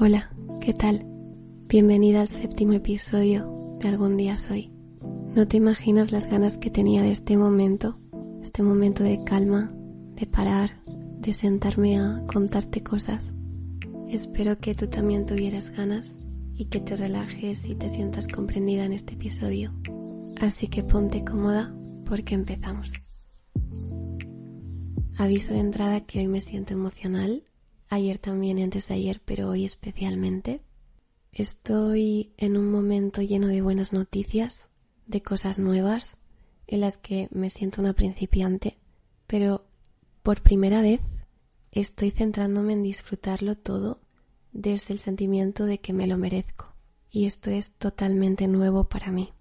Hola, ¿qué tal? Bienvenida al séptimo episodio de Algún día soy. No te imaginas las ganas que tenía de este momento, este momento de calma, de parar, de sentarme a contarte cosas. Espero que tú también tuvieras ganas y que te relajes y te sientas comprendida en este episodio. Así que ponte cómoda porque empezamos. Aviso de entrada que hoy me siento emocional, ayer también y antes de ayer, pero hoy especialmente. Estoy en un momento lleno de buenas noticias, de cosas nuevas, en las que me siento una principiante, pero por primera vez estoy centrándome en disfrutarlo todo desde el sentimiento de que me lo merezco. Y esto es totalmente nuevo para mí.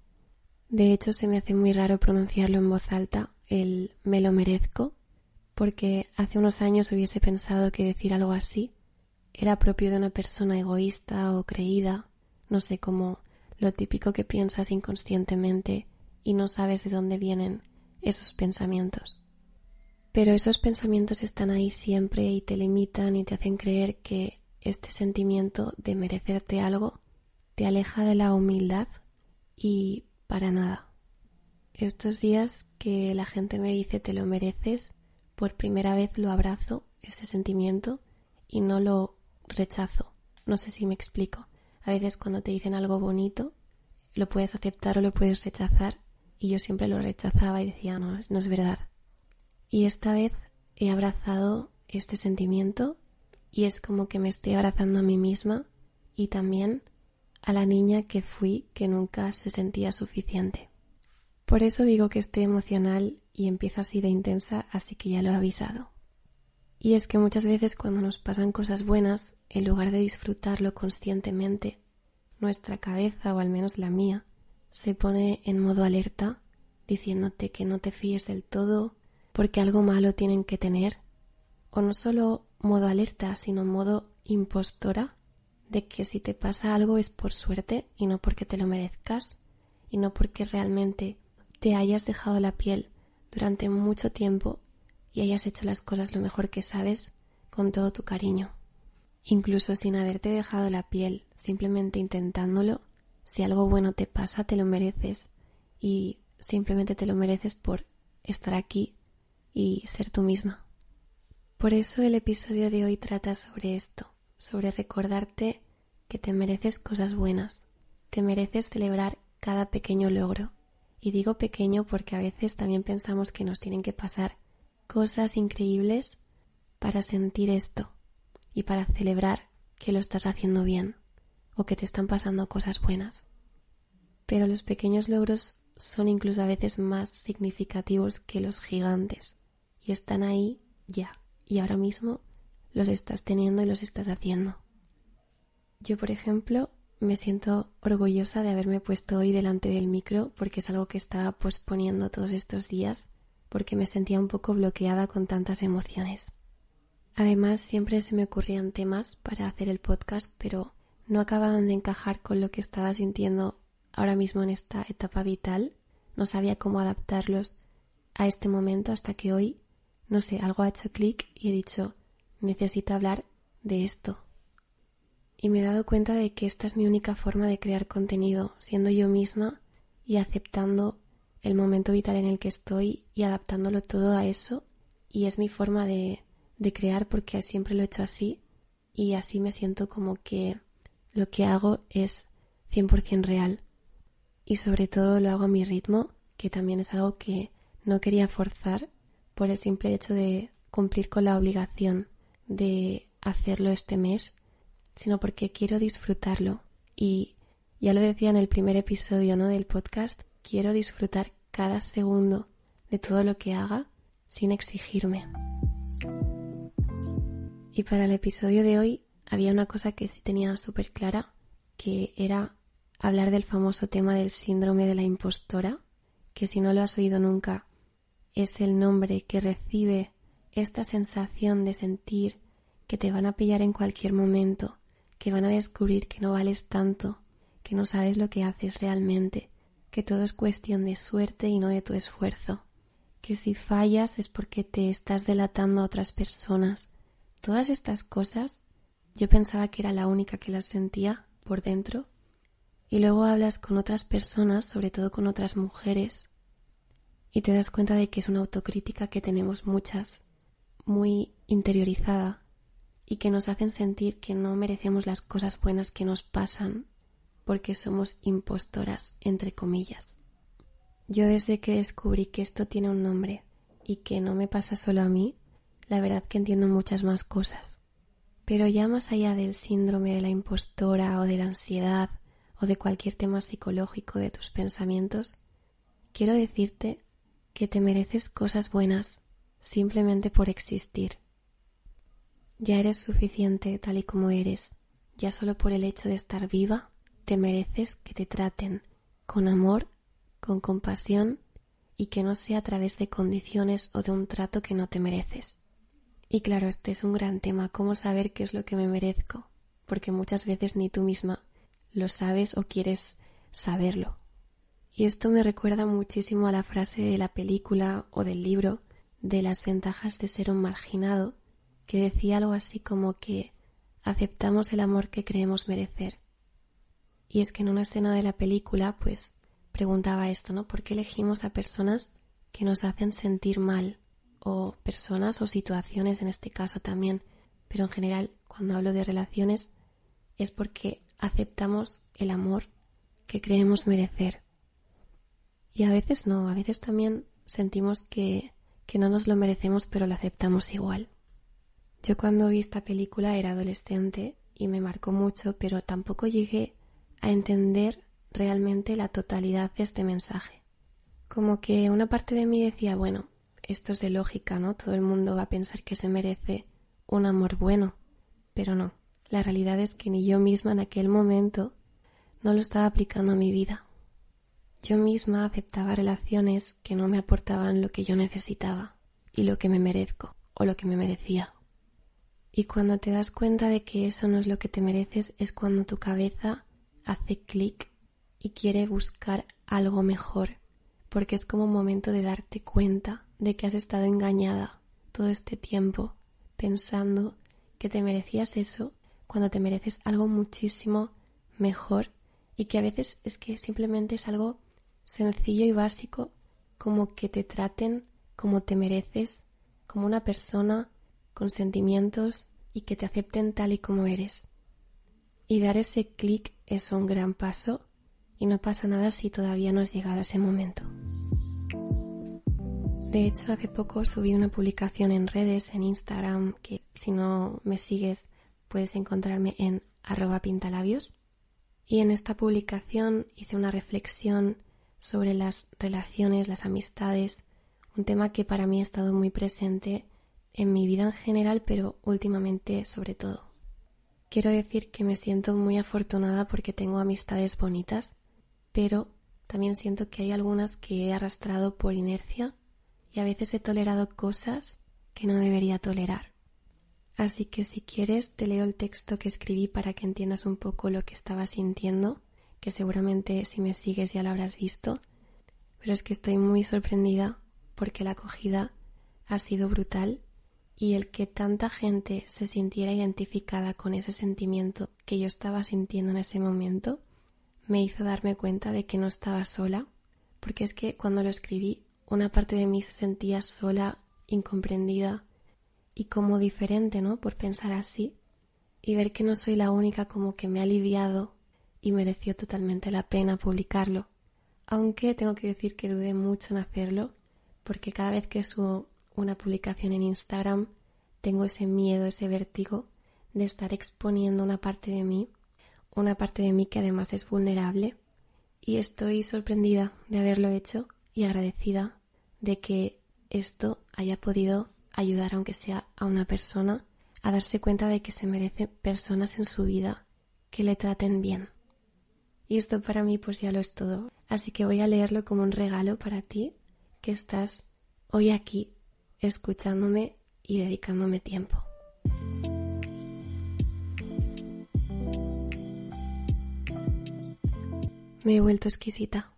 De hecho, se me hace muy raro pronunciarlo en voz alta, el me lo merezco, porque hace unos años hubiese pensado que decir algo así era propio de una persona egoísta o creída, no sé, como lo típico que piensas inconscientemente y no sabes de dónde vienen esos pensamientos. Pero esos pensamientos están ahí siempre y te limitan y te hacen creer que este sentimiento de merecerte algo te aleja de la humildad y para nada. Estos días que la gente me dice te lo mereces, por primera vez lo abrazo, ese sentimiento, y no lo rechazo. No sé si me explico. A veces cuando te dicen algo bonito, lo puedes aceptar o lo puedes rechazar, y yo siempre lo rechazaba y decía, no, no es verdad. Y esta vez he abrazado este sentimiento y es como que me estoy abrazando a mí misma y también a la niña que fui que nunca se sentía suficiente. Por eso digo que estoy emocional y empiezo así de intensa, así que ya lo he avisado. Y es que muchas veces cuando nos pasan cosas buenas, en lugar de disfrutarlo conscientemente, nuestra cabeza, o al menos la mía, se pone en modo alerta, diciéndote que no te fíes del todo, porque algo malo tienen que tener, o no solo modo alerta, sino modo impostora, de que si te pasa algo es por suerte y no porque te lo merezcas, y no porque realmente te hayas dejado la piel durante mucho tiempo y hayas hecho las cosas lo mejor que sabes con todo tu cariño. Incluso sin haberte dejado la piel, simplemente intentándolo, si algo bueno te pasa, te lo mereces y simplemente te lo mereces por estar aquí y ser tú misma. Por eso el episodio de hoy trata sobre esto, sobre recordarte que te mereces cosas buenas, te mereces celebrar cada pequeño logro, y digo pequeño porque a veces también pensamos que nos tienen que pasar cosas increíbles para sentir esto y para celebrar que lo estás haciendo bien o que te están pasando cosas buenas. Pero los pequeños logros son incluso a veces más significativos que los gigantes y están ahí ya y ahora mismo los estás teniendo y los estás haciendo. Yo, por ejemplo, me siento orgullosa de haberme puesto hoy delante del micro porque es algo que estaba posponiendo todos estos días porque me sentía un poco bloqueada con tantas emociones. Además, siempre se me ocurrían temas para hacer el podcast, pero no acababan de encajar con lo que estaba sintiendo ahora mismo en esta etapa vital. No sabía cómo adaptarlos a este momento hasta que hoy, no sé, algo ha hecho clic y he dicho, necesito hablar de esto, y me he dado cuenta de que esta es mi única forma de crear contenido, siendo yo misma y aceptando el momento vital en el que estoy y adaptándolo todo a eso. Y es mi forma de, de crear porque siempre lo he hecho así y así me siento como que lo que hago es 100% real. Y sobre todo lo hago a mi ritmo, que también es algo que no quería forzar por el simple hecho de cumplir con la obligación de hacerlo este mes sino porque quiero disfrutarlo. Y ya lo decía en el primer episodio ¿no? del podcast, quiero disfrutar cada segundo de todo lo que haga sin exigirme. Y para el episodio de hoy había una cosa que sí tenía súper clara, que era hablar del famoso tema del síndrome de la impostora, que si no lo has oído nunca, es el nombre que recibe esta sensación de sentir que te van a pillar en cualquier momento, que van a descubrir que no vales tanto, que no sabes lo que haces realmente, que todo es cuestión de suerte y no de tu esfuerzo, que si fallas es porque te estás delatando a otras personas. Todas estas cosas Yo pensaba que era la única que las sentía por dentro. Y luego hablas con otras personas, sobre todo con otras mujeres, y te das cuenta de que es una autocrítica que tenemos muchas, muy interiorizada, y que nos hacen sentir que no merecemos las cosas buenas que nos pasan porque somos impostoras, entre comillas. Yo desde que descubrí que esto tiene un nombre y que no me pasa solo a mí, la verdad que entiendo muchas más cosas. Pero ya más allá del síndrome de la impostora o de la ansiedad o de cualquier tema psicológico de tus pensamientos, quiero decirte que te mereces cosas buenas simplemente por existir. Ya eres suficiente tal y como eres, ya solo por el hecho de estar viva, te mereces que te traten con amor, con compasión y que no sea a través de condiciones o de un trato que no te mereces. Y claro, este es un gran tema, cómo saber qué es lo que me merezco, porque muchas veces ni tú misma lo sabes o quieres saberlo. Y esto me recuerda muchísimo a la frase de la película o del libro de las ventajas de ser un marginado, que decía algo así como que aceptamos el amor que creemos merecer. Y es que en una escena de la película, pues, preguntaba esto, ¿no? ¿Por qué elegimos a personas que nos hacen sentir mal? O personas o situaciones en este caso también. Pero en general, cuando hablo de relaciones, es porque aceptamos el amor que creemos merecer. Y a veces no, a veces también sentimos que que no nos lo merecemos pero lo aceptamos igual. Yo cuando vi esta película era adolescente y me marcó mucho, pero tampoco llegué a entender realmente la totalidad de este mensaje. Como que una parte de mí decía, bueno, esto es de lógica, ¿no? Todo el mundo va a pensar que se merece un amor bueno, pero no. La realidad es que ni yo misma en aquel momento no lo estaba aplicando a mi vida. Yo misma aceptaba relaciones que no me aportaban lo que yo necesitaba y lo que me merezco o lo que me merecía. Y cuando te das cuenta de que eso no es lo que te mereces es cuando tu cabeza hace clic y quiere buscar algo mejor, porque es como un momento de darte cuenta de que has estado engañada todo este tiempo pensando que te merecías eso cuando te mereces algo muchísimo mejor. Y que a veces es que simplemente es algo sencillo y básico como que te traten como te mereces, como una persona con sentimientos y que te acepten tal y como eres. Y dar ese clic es un gran paso y no pasa nada si todavía no has llegado a ese momento. De hecho, hace poco subí una publicación en redes, en Instagram, que si no me sigues puedes encontrarme en arroba pintalabios. Y en esta publicación hice una reflexión sobre las relaciones, las amistades, un tema que para mí ha estado muy presente en mi vida en general, pero últimamente sobre todo. Quiero decir que me siento muy afortunada porque tengo amistades bonitas, pero también siento que hay algunas que he arrastrado por inercia y a veces he tolerado cosas que no debería tolerar. Así que si quieres te leo el texto que escribí para que entiendas un poco lo que estaba sintiendo que seguramente si me sigues ya lo habrás visto, pero es que estoy muy sorprendida porque la acogida ha sido brutal y el que tanta gente se sintiera identificada con ese sentimiento que yo estaba sintiendo en ese momento me hizo darme cuenta de que no estaba sola, porque es que cuando lo escribí una parte de mí se sentía sola, incomprendida y como diferente, ¿no? Por pensar así y ver que no soy la única como que me ha aliviado y mereció totalmente la pena publicarlo. Aunque tengo que decir que dudé mucho en hacerlo, porque cada vez que subo una publicación en Instagram tengo ese miedo, ese vértigo de estar exponiendo una parte de mí, una parte de mí que además es vulnerable, y estoy sorprendida de haberlo hecho y agradecida de que esto haya podido ayudar, aunque sea a una persona, a darse cuenta de que se merece personas en su vida que le traten bien. Y esto para mí pues ya lo es todo. Así que voy a leerlo como un regalo para ti que estás hoy aquí escuchándome y dedicándome tiempo. Me he vuelto exquisita.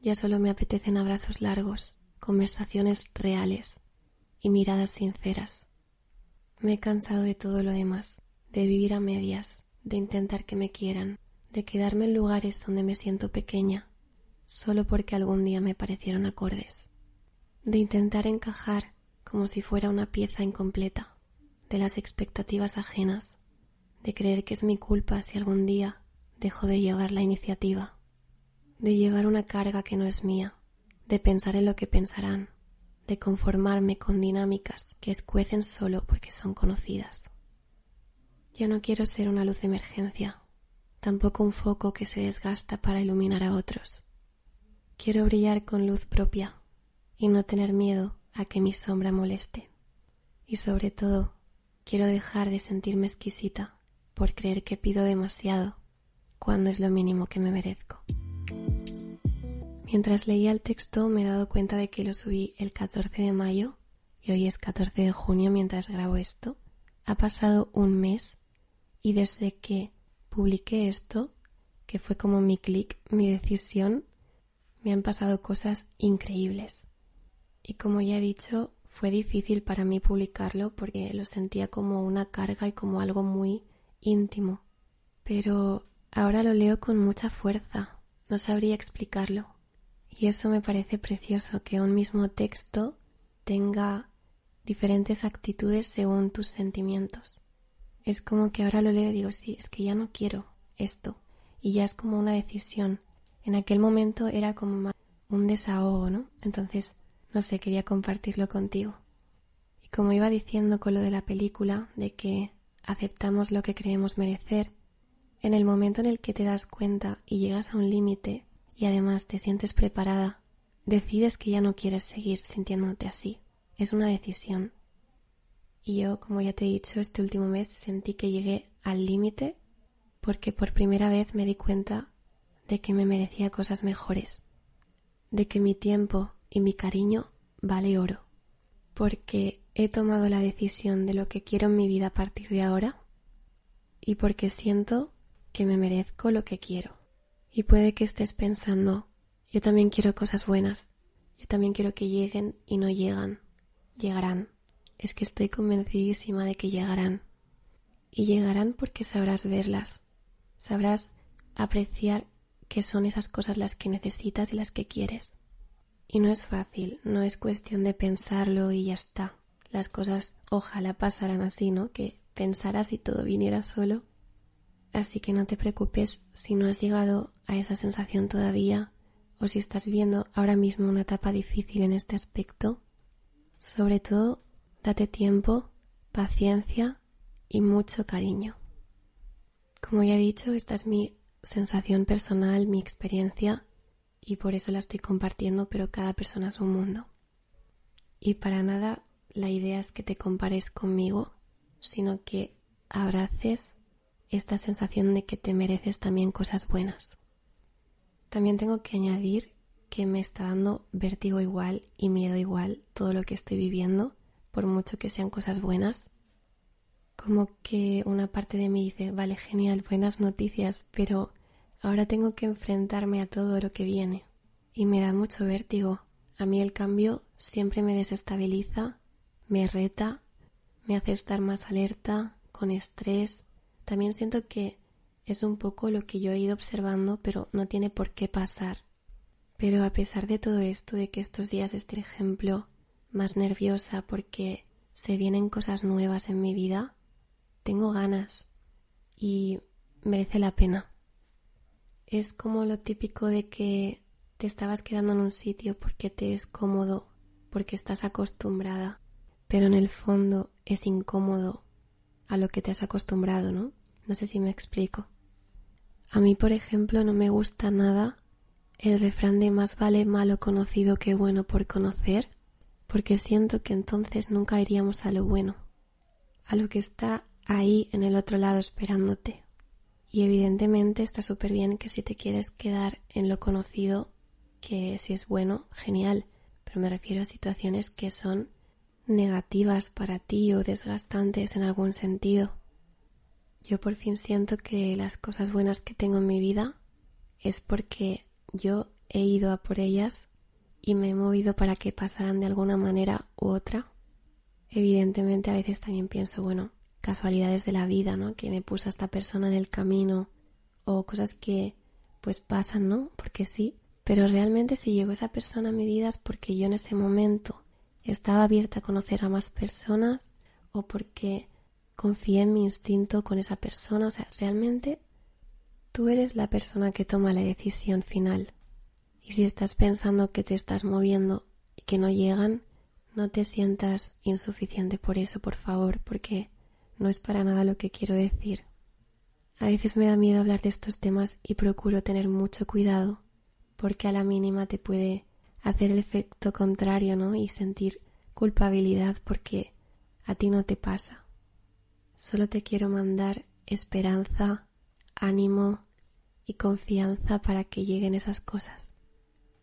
Ya solo me apetecen abrazos largos, conversaciones reales y miradas sinceras. Me he cansado de todo lo demás, de vivir a medias, de intentar que me quieran, de quedarme en lugares donde me siento pequeña, solo porque algún día me parecieron acordes, de intentar encajar como si fuera una pieza incompleta, de las expectativas ajenas, de creer que es mi culpa si algún día dejo de llevar la iniciativa, de llevar una carga que no es mía, de pensar en lo que pensarán, de conformarme con dinámicas que escuecen solo porque son conocidas. Ya no quiero ser una luz de emergencia, tampoco un foco que se desgasta para iluminar a otros. Quiero brillar con luz propia y no tener miedo a que mi sombra moleste. Y sobre todo, quiero dejar de sentirme exquisita por creer que pido demasiado cuando es lo mínimo que me merezco. Mientras leía el texto me he dado cuenta de que lo subí el 14 de mayo y hoy es 14 de junio mientras grabo esto. Ha pasado un mes y desde que publiqué esto, que fue como mi clic, mi decisión, me han pasado cosas increíbles. Y como ya he dicho, fue difícil para mí publicarlo porque lo sentía como una carga y como algo muy íntimo. Pero ahora lo leo con mucha fuerza. No sabría explicarlo. Y eso me parece precioso, que un mismo texto tenga diferentes actitudes según tus sentimientos. Es como que ahora lo leo y digo, sí, es que ya no quiero esto. Y ya es como una decisión. En aquel momento era como un desahogo, ¿no? Entonces, no sé, quería compartirlo contigo. Y como iba diciendo con lo de la película, de que aceptamos lo que creemos merecer, en el momento en el que te das cuenta y llegas a un límite y además te sientes preparada, decides que ya no quieres seguir sintiéndote así. Es una decisión. Y yo, como ya te he dicho, este último mes sentí que llegué al límite porque por primera vez me di cuenta de que me merecía cosas mejores, de que mi tiempo y mi cariño vale oro, porque he tomado la decisión de lo que quiero en mi vida a partir de ahora y porque siento que me merezco lo que quiero. Y puede que estés pensando, yo también quiero cosas buenas, yo también quiero que lleguen y no llegan, llegarán. Es que estoy convencidísima de que llegarán. Y llegarán porque sabrás verlas, sabrás apreciar que son esas cosas las que necesitas y las que quieres. Y no es fácil, no es cuestión de pensarlo y ya está. Las cosas ojalá pasaran así, ¿no? Que pensaras y todo viniera solo Así que no te preocupes si no has llegado a esa sensación todavía o si estás viviendo ahora mismo una etapa difícil en este aspecto. Sobre todo, date tiempo, paciencia y mucho cariño. Como ya he dicho, esta es mi sensación personal, mi experiencia, y por eso la estoy compartiendo, pero cada persona es un mundo. Y para nada la idea es que te compares conmigo, sino que abraces esta sensación de que te mereces también cosas buenas. También tengo que añadir que me está dando vértigo igual y miedo igual todo lo que estoy viviendo, por mucho que sean cosas buenas. Como que una parte de mí dice, vale, genial, buenas noticias, pero ahora tengo que enfrentarme a todo lo que viene. Y me da mucho vértigo. A mí el cambio siempre me desestabiliza, me reta, me hace estar más alerta, con estrés, también siento que es un poco lo que yo he ido observando, pero no tiene por qué pasar. Pero a pesar de todo esto, de que estos días estoy, ejemplo, más nerviosa porque se vienen cosas nuevas en mi vida, tengo ganas y merece la pena. Es como lo típico de que te estabas quedando en un sitio porque te es cómodo, porque estás acostumbrada, pero en el fondo es incómodo a lo que te has acostumbrado, ¿no? No sé si me explico. A mí, por ejemplo, no me gusta nada el refrán de más vale malo conocido que bueno por conocer, porque siento que entonces nunca iríamos a lo bueno, a lo que está ahí en el otro lado esperándote. Y evidentemente está súper bien que si te quieres quedar en lo conocido, que si es bueno, genial, pero me refiero a situaciones que son negativas para ti o desgastantes en algún sentido. Yo por fin siento que las cosas buenas que tengo en mi vida es porque yo he ido a por ellas y me he movido para que pasaran de alguna manera u otra. Evidentemente a veces también pienso, bueno, casualidades de la vida, ¿no? Que me puso a esta persona en el camino o cosas que pues pasan, ¿no? Porque sí. Pero realmente si llegó esa persona a mi vida es porque yo en ese momento estaba abierta a conocer a más personas o porque confié en mi instinto con esa persona. O sea, realmente tú eres la persona que toma la decisión final. Y si estás pensando que te estás moviendo y que no llegan, no te sientas insuficiente por eso, por favor, porque no es para nada lo que quiero decir. A veces me da miedo hablar de estos temas y procuro tener mucho cuidado, porque a la mínima te puede hacer el efecto contrario, ¿no? Y sentir culpabilidad porque a ti no te pasa. Solo te quiero mandar esperanza, ánimo y confianza para que lleguen esas cosas,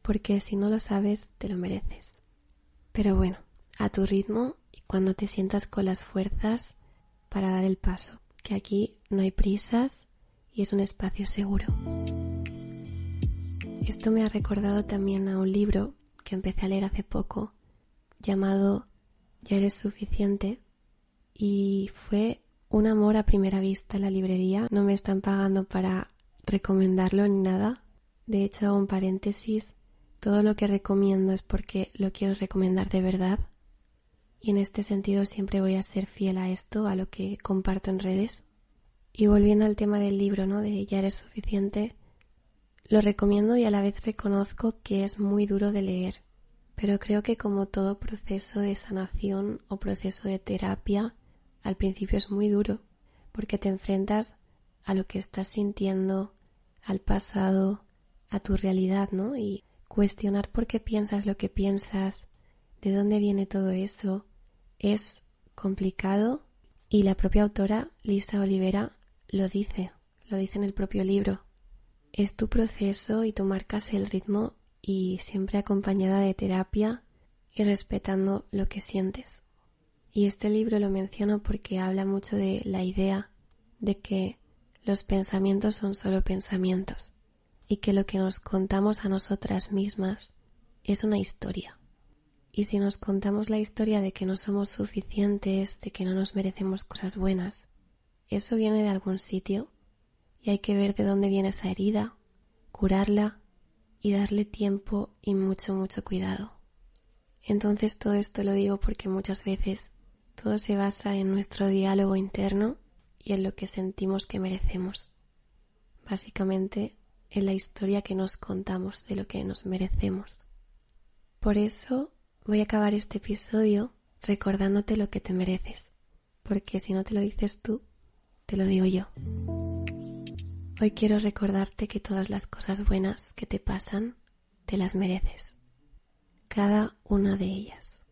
porque si no lo sabes, te lo mereces. Pero bueno, a tu ritmo y cuando te sientas con las fuerzas para dar el paso, que aquí no hay prisas y es un espacio seguro. Esto me ha recordado también a un libro que empecé a leer hace poco llamado Ya eres suficiente y fue un amor a primera vista en la librería. No me están pagando para recomendarlo ni nada. De hecho, un paréntesis, todo lo que recomiendo es porque lo quiero recomendar de verdad. Y en este sentido siempre voy a ser fiel a esto, a lo que comparto en redes. Y volviendo al tema del libro, ¿no? De ya eres suficiente, lo recomiendo y a la vez reconozco que es muy duro de leer. Pero creo que como todo proceso de sanación o proceso de terapia, al principio es muy duro, porque te enfrentas a lo que estás sintiendo, al pasado, a tu realidad, ¿no? Y cuestionar por qué piensas lo que piensas, de dónde viene todo eso, es complicado y la propia autora, Lisa Olivera, lo dice, lo dice en el propio libro. Es tu proceso y tú marcas el ritmo y siempre acompañada de terapia y respetando lo que sientes. Y este libro lo menciono porque habla mucho de la idea de que los pensamientos son solo pensamientos y que lo que nos contamos a nosotras mismas es una historia. Y si nos contamos la historia de que no somos suficientes, de que no nos merecemos cosas buenas, eso viene de algún sitio y hay que ver de dónde viene esa herida, curarla y darle tiempo y mucho, mucho cuidado. Entonces todo esto lo digo porque muchas veces todo se basa en nuestro diálogo interno y en lo que sentimos que merecemos. Básicamente en la historia que nos contamos de lo que nos merecemos. Por eso voy a acabar este episodio recordándote lo que te mereces, porque si no te lo dices tú, te lo digo yo. Hoy quiero recordarte que todas las cosas buenas que te pasan te las mereces, cada una de ellas.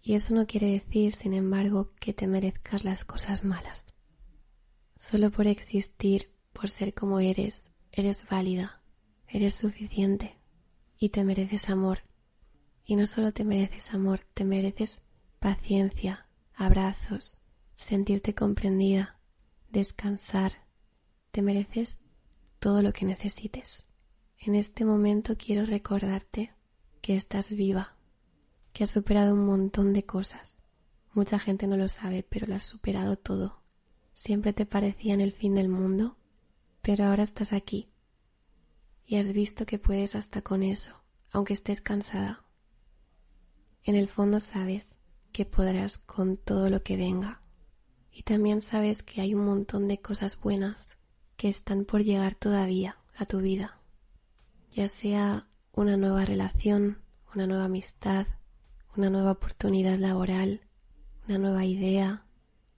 Y eso no quiere decir, sin embargo, que te merezcas las cosas malas. Solo por existir, por ser como eres, eres válida, eres suficiente y te mereces amor. Y no solo te mereces amor, te mereces paciencia, abrazos, sentirte comprendida, descansar. Te mereces todo lo que necesites. En este momento quiero recordarte que estás viva, que has superado un montón de cosas. Mucha gente no lo sabe, pero lo has superado todo. Siempre te parecía en el fin del mundo, pero ahora estás aquí. Y has visto que puedes hasta con eso, aunque estés cansada. En el fondo sabes que podrás con todo lo que venga. Y también sabes que hay un montón de cosas buenas que están por llegar todavía a tu vida, ya sea una nueva relación, una nueva amistad, una nueva oportunidad laboral, una nueva idea,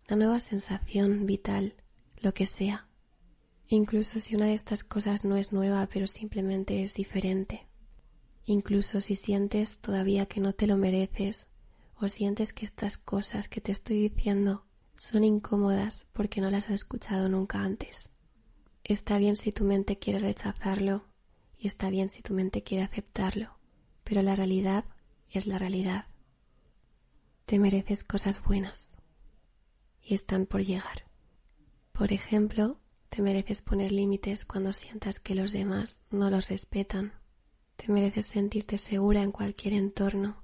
una nueva sensación vital, lo que sea. Incluso si una de estas cosas no es nueva, pero simplemente es diferente. Incluso si sientes todavía que no te lo mereces, o sientes que estas cosas que te estoy diciendo son incómodas porque no las has escuchado nunca antes. Está bien si tu mente quiere rechazarlo y está bien si tu mente quiere aceptarlo, pero la realidad es la realidad. Te mereces cosas buenas y están por llegar. Por ejemplo, te mereces poner límites cuando sientas que los demás no los respetan. Te mereces sentirte segura en cualquier entorno.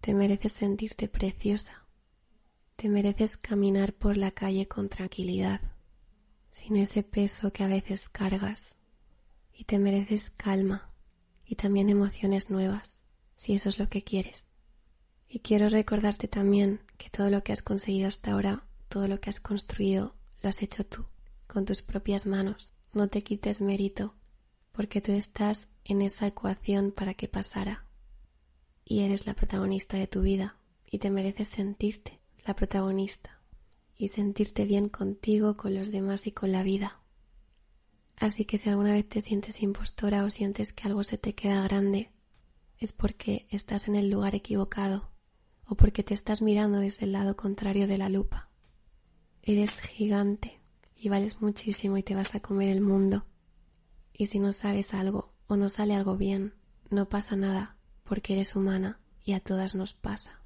Te mereces sentirte preciosa. Te mereces caminar por la calle con tranquilidad, sin ese peso que a veces cargas. Y te mereces calma y también emociones nuevas, si eso es lo que quieres. Y quiero recordarte también que todo lo que has conseguido hasta ahora, todo lo que has construido, lo has hecho tú, con tus propias manos. No te quites mérito, porque tú estás en esa ecuación para que pasara. Y eres la protagonista de tu vida, y te mereces sentirte la protagonista y sentirte bien contigo, con los demás y con la vida. Así que si alguna vez te sientes impostora o sientes que algo se te queda grande, es porque estás en el lugar equivocado o porque te estás mirando desde el lado contrario de la lupa. Eres gigante y vales muchísimo y te vas a comer el mundo. Y si no sabes algo o no sale algo bien, no pasa nada, porque eres humana y a todas nos pasa.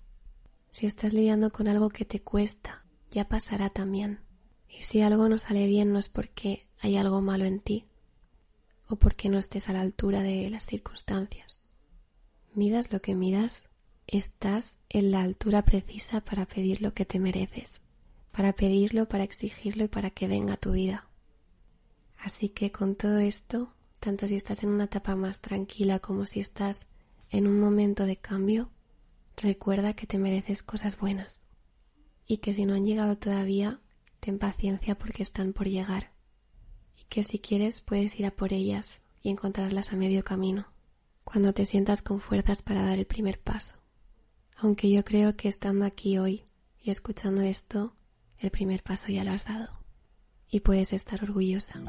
Si estás lidiando con algo que te cuesta, ya pasará también. Y si algo no sale bien no es porque hay algo malo en ti o porque no estés a la altura de las circunstancias. Midas lo que midas, estás en la altura precisa para pedir lo que te mereces, para pedirlo, para exigirlo y para que venga tu vida. Así que con todo esto, tanto si estás en una etapa más tranquila como si estás en un momento de cambio, Recuerda que te mereces cosas buenas y que si no han llegado todavía, ten paciencia porque están por llegar y que si quieres puedes ir a por ellas y encontrarlas a medio camino, cuando te sientas con fuerzas para dar el primer paso. Aunque yo creo que estando aquí hoy y escuchando esto, el primer paso ya lo has dado y puedes estar orgullosa.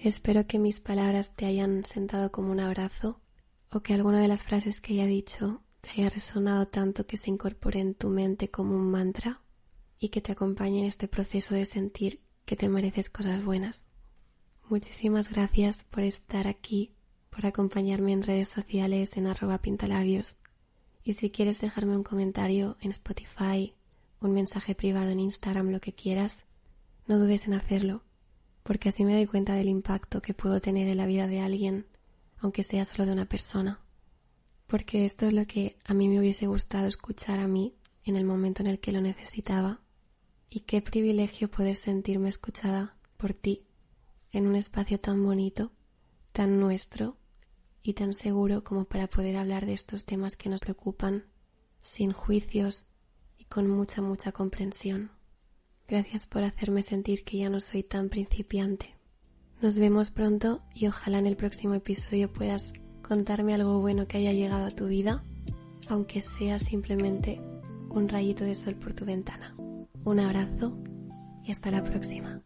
Espero que mis palabras te hayan sentado como un abrazo o que alguna de las frases que haya dicho te haya resonado tanto que se incorpore en tu mente como un mantra y que te acompañe en este proceso de sentir que te mereces cosas buenas. Muchísimas gracias por estar aquí, por acompañarme en redes sociales en arroba pintalabios y si quieres dejarme un comentario en Spotify, un mensaje privado en Instagram, lo que quieras, no dudes en hacerlo, porque así me doy cuenta del impacto que puedo tener en la vida de alguien aunque sea solo de una persona. Porque esto es lo que a mí me hubiese gustado escuchar a mí en el momento en el que lo necesitaba. Y qué privilegio poder sentirme escuchada por ti en un espacio tan bonito, tan nuestro y tan seguro como para poder hablar de estos temas que nos preocupan sin juicios con mucha, mucha comprensión. Gracias por hacerme sentir que ya no soy tan principiante. Nos vemos pronto y ojalá en el próximo episodio puedas contarme algo bueno que haya llegado a tu vida, aunque sea simplemente un rayito de sol por tu ventana. Un abrazo y hasta la próxima.